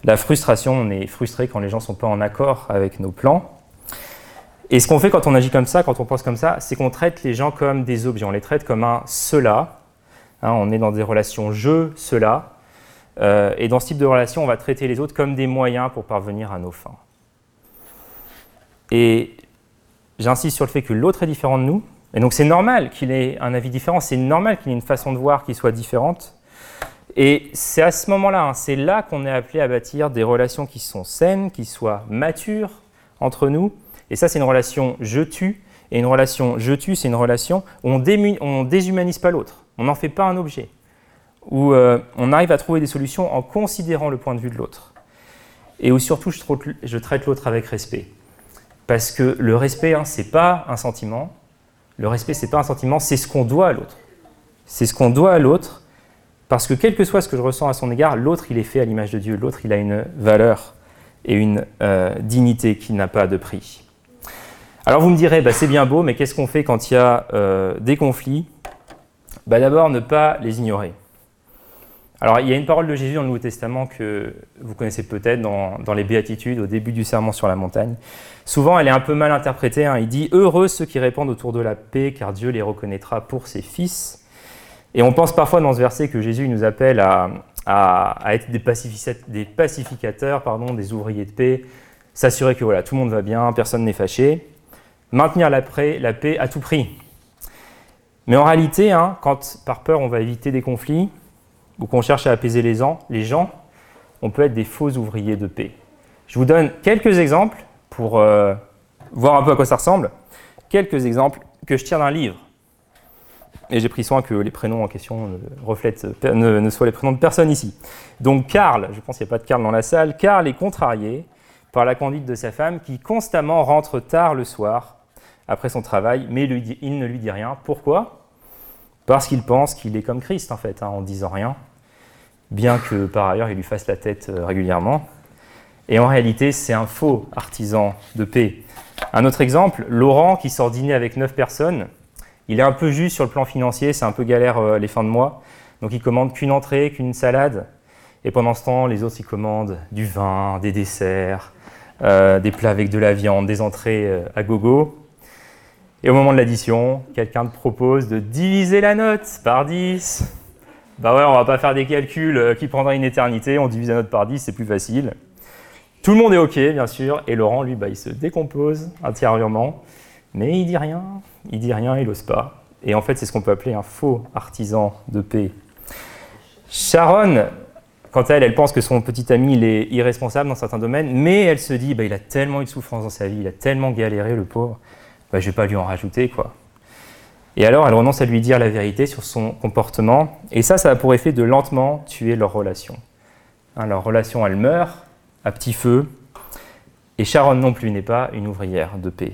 La frustration, on est frustré quand les gens ne sont pas en accord avec nos plans. Et ce qu'on fait quand on agit comme ça, quand on pense comme ça, c'est qu'on traite les gens comme des objets, on les traite comme un cela. Hein, on est dans des relations je, cela. Euh, et dans ce type de relation, on va traiter les autres comme des moyens pour parvenir à nos fins. Et j'insiste sur le fait que l'autre est différent de nous, et donc c'est normal qu'il ait un avis différent, c'est normal qu'il ait une façon de voir qui soit différente. Et c'est à ce moment-là, hein, c'est là qu'on est appelé à bâtir des relations qui sont saines, qui soient matures entre nous. Et ça, c'est une relation je-tu. Et une relation je-tu, c'est une relation où on, ne déshumanise pas l'autre. On n'en fait pas un objet. Où euh, on arrive à trouver des solutions en considérant le point de vue de l'autre. Et où surtout, je, traite l'autre avec respect. Parce que le respect, hein, ce n'est pas un sentiment, le respect, c'est pas un sentiment, c'est ce qu'on doit à l'autre. C'est ce qu'on doit à l'autre, parce que quel que soit ce que je ressens à son égard, l'autre, il est fait à l'image de Dieu. L'autre, il a une valeur et une euh, dignité qui n'a pas de prix. Alors vous me direz, bah, c'est bien beau, mais qu'est-ce qu'on fait quand il y a euh, des conflits? Bah, D'abord, ne pas les ignorer. Alors il y a une parole de Jésus dans le Nouveau Testament que vous connaissez peut-être dans, les Béatitudes, au début du serment sur la montagne. Souvent, elle est un peu mal interprétée. Hein. Il dit Heureux ceux qui répandent autour de la paix, car Dieu les reconnaîtra pour ses fils. Et on pense parfois dans ce verset que Jésus nous appelle à, être des, pacificateurs, pardon, des ouvriers de paix, s'assurer que tout le monde va bien, personne n'est fâché, maintenir la, paix à tout prix. Mais en réalité, hein, quand par peur on va éviter des conflits, ou qu'on cherche à apaiser les gens, on peut être des faux ouvriers de paix. Je vous donne quelques exemples pour euh, voir un peu à quoi ça ressemble. Quelques exemples que je tire d'un livre. Et j'ai pris soin que les prénoms en question reflètent, ne, ne, soient les prénoms de personne ici. Donc Karl, je pense qu'il n'y a pas de Karl dans la salle, Karl est contrarié par la conduite de sa femme qui constamment rentre tard le soir après son travail, mais il ne lui dit rien. Pourquoi? Parce qu'il pense qu'il est comme Christ en fait, hein, en disant rien bien que par ailleurs il lui fasse la tête euh, régulièrement. Et en réalité, c'est un faux artisan de paix. Un autre exemple, Laurent qui sort dîner avec 9 personnes, il est un peu juste sur le plan financier, c'est un peu galère euh, les fins de mois, donc il commande qu'une entrée, qu'une salade, et pendant ce temps, les autres, ils commandent du vin, des desserts, euh, des plats avec de la viande, des entrées à gogo. Et au moment de l'addition, quelqu'un te propose de diviser la note par 10. Bah ouais, on va pas faire des calculs euh, qui prendraient une éternité, on divise la note par 10, c'est plus facile. Tout le monde est OK, bien sûr, et Laurent, lui, bah, il se décompose intérieurement, mais il dit rien, il dit rien, il n'ose pas. Et en fait, c'est ce qu'on peut appeler un faux artisan de paix. Sharon, quant à elle, elle pense que son petit ami, il est irresponsable dans certains domaines, mais elle se dit, bah, il a tellement eu de souffrance dans sa vie, il a tellement galéré, le pauvre, bah, je vais pas lui en rajouter, quoi. Et alors, elle renonce à lui dire la vérité sur son comportement. Et ça, ça a pour effet de lentement tuer leur relation. Hein, leur relation, elle meurt à petit feu. Et Sharon non plus n'est pas une ouvrière de paix.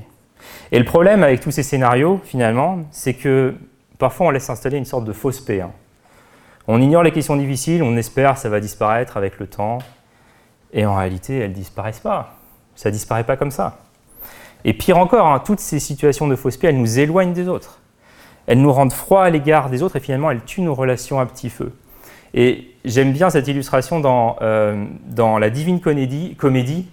Et le problème avec tous ces scénarios, finalement, c'est que parfois on laisse installer une sorte de fausse paix. Hein. On ignore les questions difficiles, on espère que ça va disparaître avec le temps. Et en réalité, elles ne disparaissent pas. Ça ne disparaît pas comme ça. Et pire encore, hein, toutes ces situations de fausse paix, elles nous éloignent des autres elles nous rendent froid à l'égard des autres et finalement elles tuent nos relations à petit feu. Et j'aime bien cette illustration dans, euh, la Divine Comédie, comédie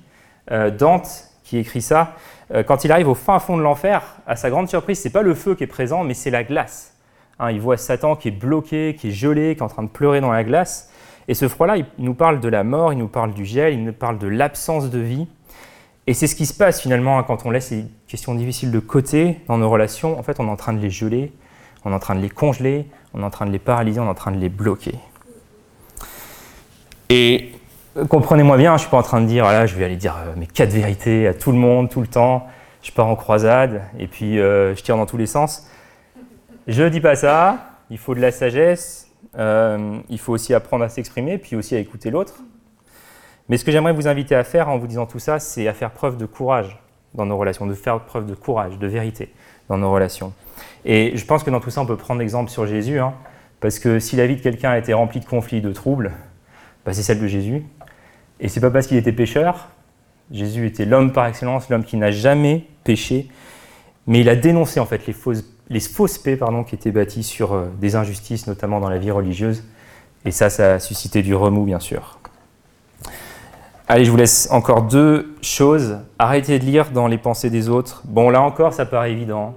euh, Dante qui écrit ça. Euh, quand il arrive au fin fond de l'enfer, à sa grande surprise, c'est pas le feu qui est présent, mais c'est la glace. Hein, il voit Satan qui est bloqué, qui est gelé, qui est en train de pleurer dans la glace. Et ce froid-là, il nous parle de la mort, il nous parle du gel, il nous parle de l'absence de vie. Et c'est ce qui se passe finalement hein, quand on laisse les questions difficiles de côté dans nos relations. En fait, on est en train de les geler, on est en train de les congeler, on est en train de les paralyser, on est en train de les bloquer. Et euh, comprenez-moi bien, je ne suis pas en train de dire, voilà, je vais aller dire euh, mes quatre vérités à tout le monde, tout le temps, je pars en croisade, et puis euh, je tire dans tous les sens. Je ne dis pas ça, il faut de la sagesse, il faut aussi apprendre à s'exprimer, puis aussi à écouter l'autre. Mais ce que j'aimerais vous inviter à faire en vous disant tout ça, c'est à faire preuve de courage dans nos relations, de faire preuve de courage, de vérité dans nos relations. Et je pense que dans tout ça, on peut prendre l'exemple sur Jésus, hein, parce que si la vie de quelqu'un a été remplie de conflits, de troubles, bah, c'est celle de Jésus. Et c'est pas parce qu'il était pécheur. Jésus était l'homme par excellence, l'homme qui n'a jamais péché, mais il a dénoncé en fait les fausses, paix qui étaient bâties sur euh, des injustices, notamment dans la vie religieuse. Et ça, ça a suscité du remous, bien sûr. Allez, je vous laisse encore deux choses. Arrêtez de lire dans les pensées des autres. Bon, là encore, ça paraît évident.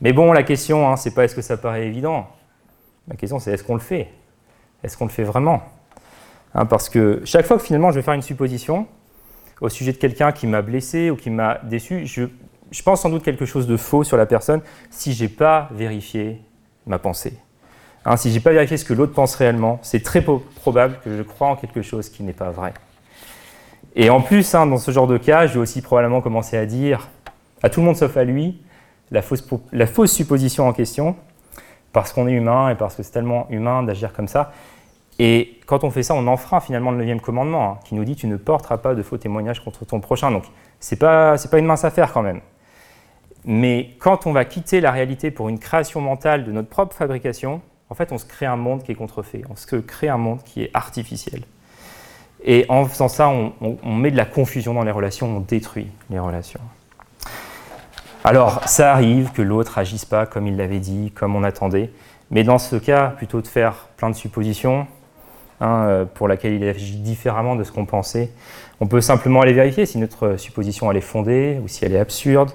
Mais bon, la question, hein, c'est pas est-ce que ça paraît évident. La question, c'est est-ce qu'on le fait? Est-ce qu'on le fait vraiment? Hein, Parce que chaque fois que finalement je vais faire une supposition au sujet de quelqu'un qui m'a blessé ou qui m'a déçu, je, pense sans doute quelque chose de faux sur la personne si je n'ai pas vérifié ma pensée. Hein, si je n'ai pas vérifié ce que l'autre pense réellement, c'est très probable que je crois en quelque chose qui n'est pas vrai. Et en plus, dans ce genre de cas, je vais aussi probablement commencer à dire à tout le monde sauf à lui, la fausse, supposition en question, parce qu'on est humain et parce que c'est tellement humain d'agir comme ça. Et quand on fait ça, on enfreint finalement le neuvième commandement, hein, qui nous dit tu ne porteras pas de faux témoignages contre ton prochain. Donc c'est pas pas une mince affaire quand même. Mais quand on va quitter la réalité pour une création mentale de notre propre fabrication, en fait, on se crée un monde qui est contrefait. On se crée un monde qui est artificiel. Et en faisant ça, on met de la confusion dans les relations, on détruit les relations. Alors, ça arrive que l'autre agisse pas comme il l'avait dit, comme on attendait, mais dans ce cas, plutôt de faire plein de suppositions, hein, euh, pour laquelle il agit différemment de ce qu'on pensait, on peut simplement aller vérifier si notre supposition est fondée ou si elle est absurde,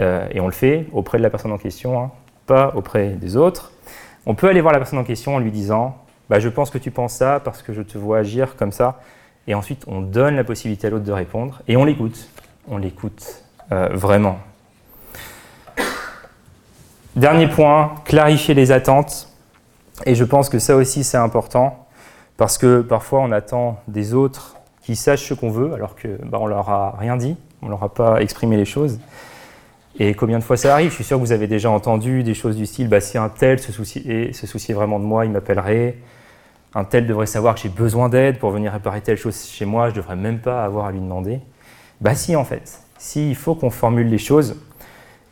euh, et on le fait auprès de la personne en question, hein, pas auprès des autres. On peut aller voir la personne en question en lui disant bah, Je pense que tu penses ça parce que je te vois agir comme ça. Et ensuite, on donne la possibilité à l'autre de répondre et on l'écoute. On l'écoute euh, vraiment. Dernier point, clarifier les attentes. Et je pense que ça aussi c'est important parce que parfois on attend des autres qui sachent ce qu'on veut alors que bah, on leur a rien dit, on leur a pas exprimé les choses. Et combien de fois ça arrive? Je suis sûr que vous avez déjà entendu des choses du style bah, si un tel se se souciait vraiment de moi, il m'appellerait. Un tel devrait savoir que j'ai besoin d'aide pour venir réparer telle chose chez moi, je ne devrais même pas avoir à lui demander. Bah si en fait, si il faut qu'on formule les choses,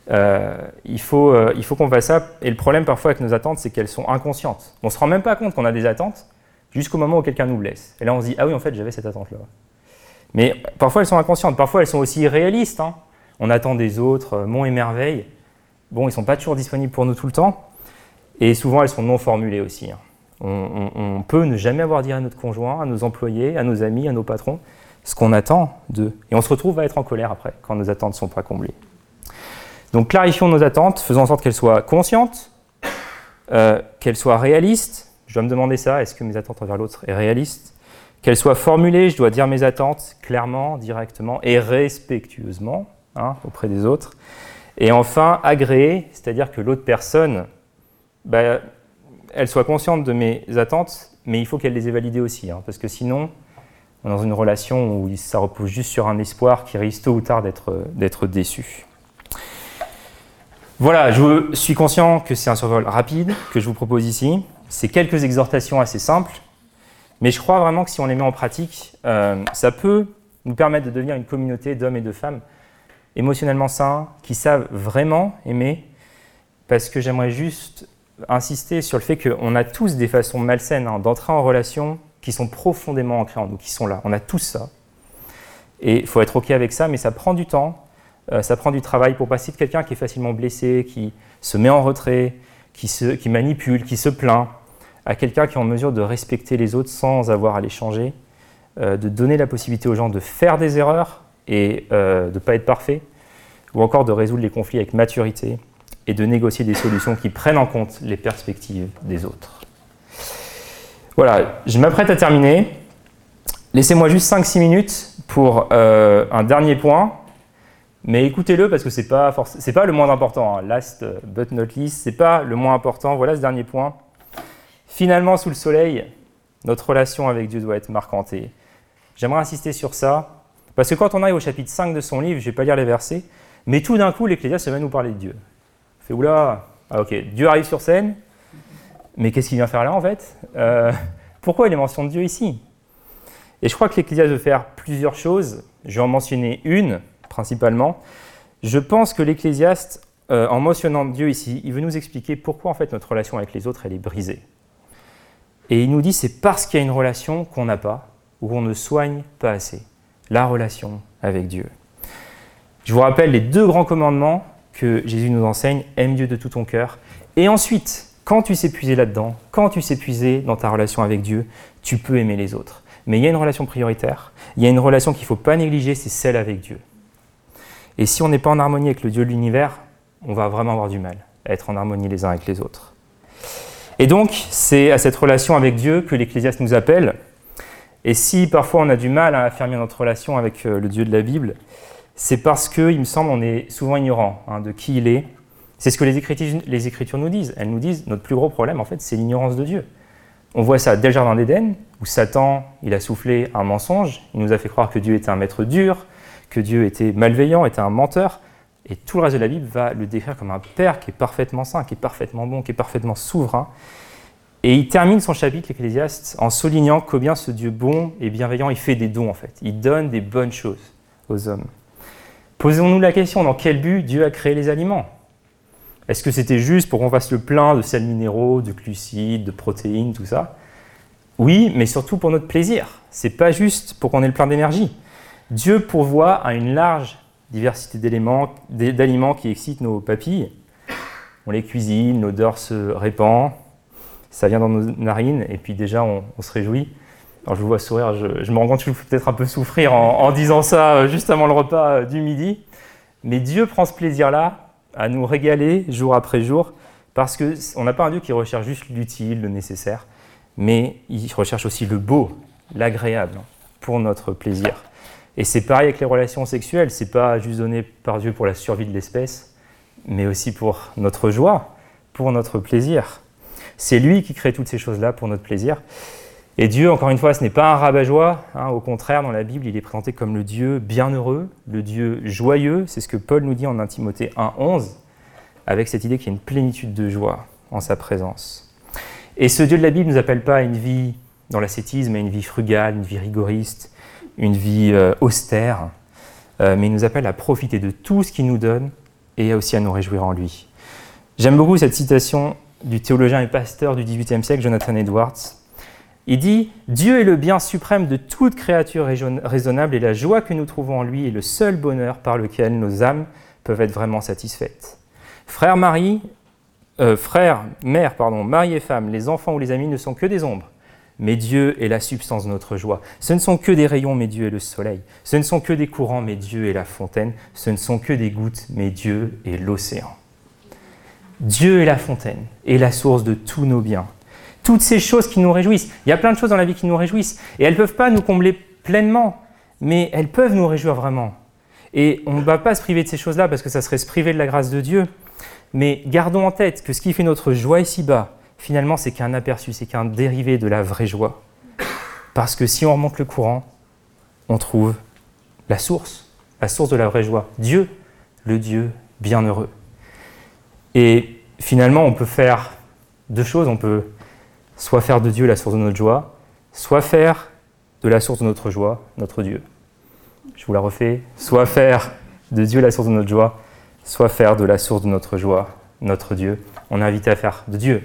euh, il faut, euh, il faut qu'on fasse ça. Et le problème parfois avec nos attentes, c'est qu'elles sont inconscientes. On ne se rend même pas compte qu'on a des attentes jusqu'au moment où quelqu'un nous blesse. Et là on se dit, ah oui en fait j'avais cette attente-là. Mais parfois elles sont inconscientes, parfois elles sont aussi réalistes. Hein. On attend des autres, euh, mon et merveille. Bon, ils ne sont pas toujours disponibles pour nous tout le temps. Et souvent elles sont non formulées aussi. Hein. On, peut ne jamais avoir dit à notre conjoint, à nos employés, à nos amis, à nos patrons, ce qu'on attend d'eux. Et on se retrouve à être en colère après, quand nos attentes ne sont pas comblées. Donc clarifions nos attentes, faisons en sorte qu'elles soient conscientes, euh, qu'elles soient réalistes. Je dois me demander ça, est-ce que mes attentes envers l'autre est réaliste? Qu'elles soient formulées, je dois dire mes attentes clairement, directement et respectueusement hein, auprès des autres. Et enfin, agréées, c'est-à-dire que l'autre personne, bah, elle soit consciente de mes attentes, mais il faut qu'elle les ait validées aussi, hein, parce que sinon, on est dans une relation où ça repose juste sur un espoir qui risque tôt ou tard d'être déçu. Voilà, je suis conscient que c'est un survol rapide que je vous propose ici. C'est quelques exhortations assez simples, mais je crois vraiment que si on les met en pratique, euh, ça peut nous permettre de devenir une communauté d'hommes et de femmes émotionnellement sains, qui savent vraiment aimer, parce que j'aimerais juste insister sur le fait qu'on a tous des façons malsaines hein, d'entrer en relation qui sont profondément ancrées en nous, qui sont là. On a tous ça. Et il faut être OK avec ça, mais ça prend du temps, euh, ça prend du travail pour passer de quelqu'un qui est facilement blessé, qui se met en retrait, qui, manipule, qui se plaint, à quelqu'un qui est en mesure de respecter les autres sans avoir à les changer, euh, de donner la possibilité aux gens de faire des erreurs et euh, de ne pas être parfait, ou encore de résoudre les conflits avec maturité et de négocier des solutions qui prennent en compte les perspectives des autres. Voilà, je m'apprête à terminer. Laissez-moi juste 5-6 minutes pour un dernier point mais écoutez-le parce que c'est pas c'est pas le moins important. Hein. Last but not least, c'est pas le moins important. Voilà ce dernier point. Finalement, sous le soleil, notre relation avec Dieu doit être marquante. j'aimerais insister sur ça parce que quand on arrive au chapitre 5 de son livre, je vais pas lire les versets, mais tout d'un coup, l'Ecclésiaste va nous parler de Dieu. Fait oula, ah, ok, Dieu arrive sur scène, mais qu'est-ce qu'il vient faire là en fait? Euh, Pourquoi il est mention de Dieu ici? Et je crois que l'Ecclésiaste veut faire plusieurs choses. Je vais en mentionner une principalement. Je pense que l'Ecclésiaste, euh, en mentionnant Dieu ici, il veut nous expliquer pourquoi en fait notre relation avec les autres elle est brisée. Et il nous dit c'est parce qu'il y a une relation qu'on n'a pas ou qu'on ne soigne pas assez. La relation avec Dieu. Je vous rappelle les deux grands commandements que Jésus nous enseigne aime Dieu de tout ton cœur. Et ensuite, quand tu sais puiser là-dedans, quand tu sais puiser dans ta relation avec Dieu, tu peux aimer les autres. Mais il y a une relation prioritaire, il y a une relation qu'il ne faut pas négliger, c'est celle avec Dieu. Et si on n'est pas en harmonie avec le Dieu de l'univers, on va vraiment avoir du mal à être en harmonie les uns avec les autres. Et donc, c'est à cette relation avec Dieu que l'Ecclésiaste nous appelle. Et si parfois on a du mal à affirmer notre relation avec euh, le Dieu de la Bible, c'est parce que, il me semble, on est souvent ignorant hein, de qui il est. C'est ce que les écritures, nous disent. Elles nous disent notre plus gros problème, en fait, c'est l'ignorance de Dieu. On voit ça dès le Jardin d'Éden, où Satan, il a soufflé un mensonge, il nous a fait croire que Dieu était un maître dur, que Dieu était malveillant, était un menteur. Et tout le reste de la Bible va le décrire comme un père qui est parfaitement saint, qui est parfaitement bon, qui est parfaitement souverain. Et il termine son chapitre, l'Ecclésiaste, en soulignant combien ce Dieu bon et bienveillant, il fait des dons en fait. Il donne des bonnes choses aux hommes. Posons-nous la question, dans quel but Dieu a créé les aliments? Est-ce que c'était juste pour qu'on fasse le plein de sels minéraux, de glucides, de protéines, tout ça? Oui, mais surtout pour notre plaisir. C'est pas juste pour qu'on ait le plein d'énergie. Dieu pourvoit à une large diversité d'éléments, d'aliments qui excitent nos papilles. On les cuisine, l'odeur se répand, ça vient dans nos narines, et puis déjà on, se réjouit. Alors je vous vois sourire, je, me rends compte que je vous peut-être un peu souffrir en, disant ça euh, juste avant le repas euh, du midi. Mais Dieu prend ce plaisir-là à nous régaler jour après jour, parce qu'on n'a pas un Dieu qui recherche juste l'utile, le nécessaire, mais il recherche aussi le beau, l'agréable, pour notre plaisir. Et c'est pareil avec les relations sexuelles, c'est pas juste donné par Dieu pour la survie de l'espèce, mais aussi pour notre joie, pour notre plaisir. C'est lui qui crée toutes ces choses-là pour notre plaisir. Et Dieu, encore une fois, ce n'est pas un rabat-joie. Hein. au contraire, dans la Bible, il est présenté comme le Dieu bienheureux, le Dieu joyeux. C'est ce que Paul nous dit en 1 Timothée 1.11, avec cette idée qu'il y a une plénitude de joie en sa présence. Et ce Dieu de la Bible ne nous appelle pas à une vie dans l'ascétisme, à une vie frugale, une vie rigoriste, une vie euh, austère, euh, mais il nous appelle à profiter de tout ce qu'il nous donne et aussi à nous réjouir en lui. J'aime beaucoup cette citation du théologien et pasteur du XVIIIe siècle, Jonathan Edwards. Il dit Dieu est le bien suprême de toute créature raisonnable et la joie que nous trouvons en lui est le seul bonheur par lequel nos âmes peuvent être vraiment satisfaites. Frère, Marie, euh, frère, mère, pardon, mari et femme, les enfants ou les amis ne sont que des ombres mais Dieu est la substance de notre joie. Ce ne sont que des rayons, mais Dieu est le soleil. Ce ne sont que des courants, mais Dieu est la fontaine. Ce ne sont que des gouttes, mais Dieu est l'océan. Dieu est la fontaine et la source de tous nos biens. Toutes ces choses qui nous réjouissent. Il y a plein de choses dans la vie qui nous réjouissent. Et elles ne peuvent pas nous combler pleinement, mais elles peuvent nous réjouir vraiment. Et on ne va pas se priver de ces choses-là parce que ça serait se priver de la grâce de Dieu. Mais gardons en tête que ce qui fait notre joie ici-bas, finalement, c'est qu'un aperçu, c'est qu'un dérivé de la vraie joie. Parce que si on remonte le courant, on trouve la source, la source de la vraie joie, Dieu, le Dieu bienheureux. Et finalement, on peut faire deux choses. On peut soit faire de Dieu la source de notre joie, soit faire de la source de notre joie notre Dieu. Je vous la refais. Soit faire de Dieu la source de notre joie, soit faire de la source de notre joie notre Dieu. On est invité à faire de Dieu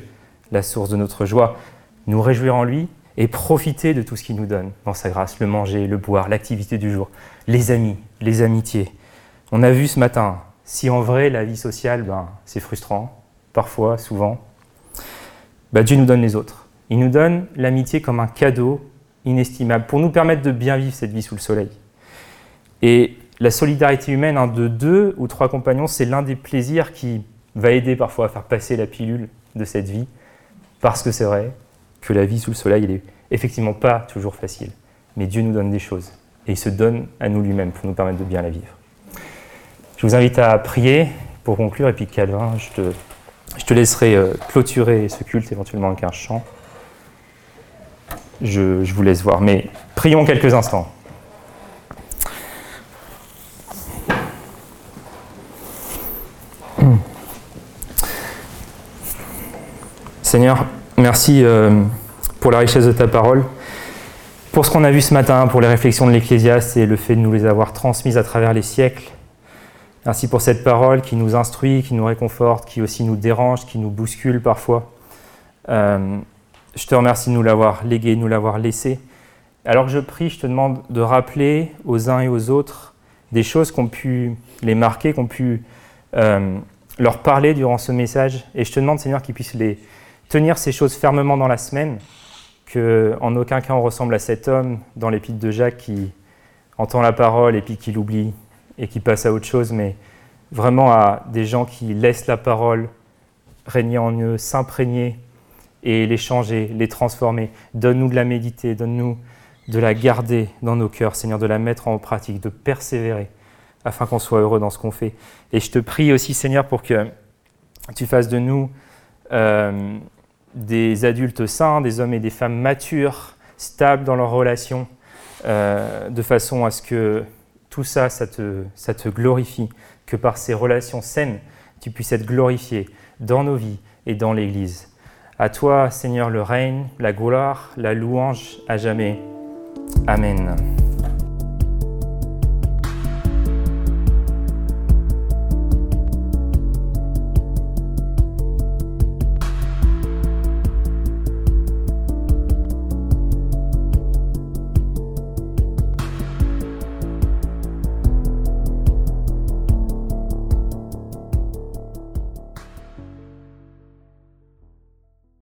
la source de notre joie, nous réjouir en lui et profiter de tout ce qu'il nous donne dans sa grâce, le manger, le boire, l'activité du jour, les amis, les amitiés. On a vu ce matin, si en vrai la vie sociale, ben, c'est frustrant, parfois, souvent, ben, Dieu nous donne les autres. Il nous donne l'amitié comme un cadeau inestimable pour nous permettre de bien vivre cette vie sous le soleil. Et la solidarité humaine de deux ou trois compagnons, c'est l'un des plaisirs qui va aider parfois à faire passer la pilule de cette vie parce que c'est vrai que la vie sous le soleil, n'est effectivement pas toujours facile. Mais Dieu nous donne des choses. Et il se donne à nous lui-même pour nous permettre de bien la vivre. Je vous invite à prier pour conclure. Et puis Calvin, je te, je te laisserai euh, clôturer ce culte éventuellement avec un chant. Je, vous laisse voir. Mais prions quelques instants. Seigneur, merci euh, pour la richesse de ta parole, pour ce qu'on a vu ce matin, pour les réflexions de l'Ecclésiaste et le fait de nous les avoir transmises à travers les siècles. Merci pour cette parole qui nous instruit, qui nous réconforte, qui aussi nous dérange, qui nous bouscule parfois. Euh, je te remercie de nous l'avoir légué, de nous l'avoir laissé. Alors que je prie, je te demande de rappeler aux uns et aux autres des choses qu'on pu les marquer, qu'on pu euh, leur parler durant ce message. Et je te demande, Seigneur, qu'ils puissent les, tenir ces choses fermement dans la semaine, que en aucun cas on ressemble à cet homme dans l'épître de Jacques qui entend la parole et puis qui l'oublie et qui passe à autre chose, mais vraiment à des gens qui laissent la parole régner en eux, s'imprégner et les changer, les transformer. Donne-nous de la méditer, donne-nous de la garder dans nos cœurs, Seigneur, de la mettre en pratique, de persévérer, afin qu'on soit heureux dans ce qu'on fait. Et je te prie aussi, Seigneur, pour que tu fasses de nous euh, des adultes sains, des hommes et des femmes matures, stables dans leurs relations, euh, de façon à ce que tout ça, ça te, ça te glorifie, que par ces relations saines, tu puisses être glorifié dans nos vies et dans l'Église. À toi, Seigneur, le règne, la gloire, la louange à jamais. Amen.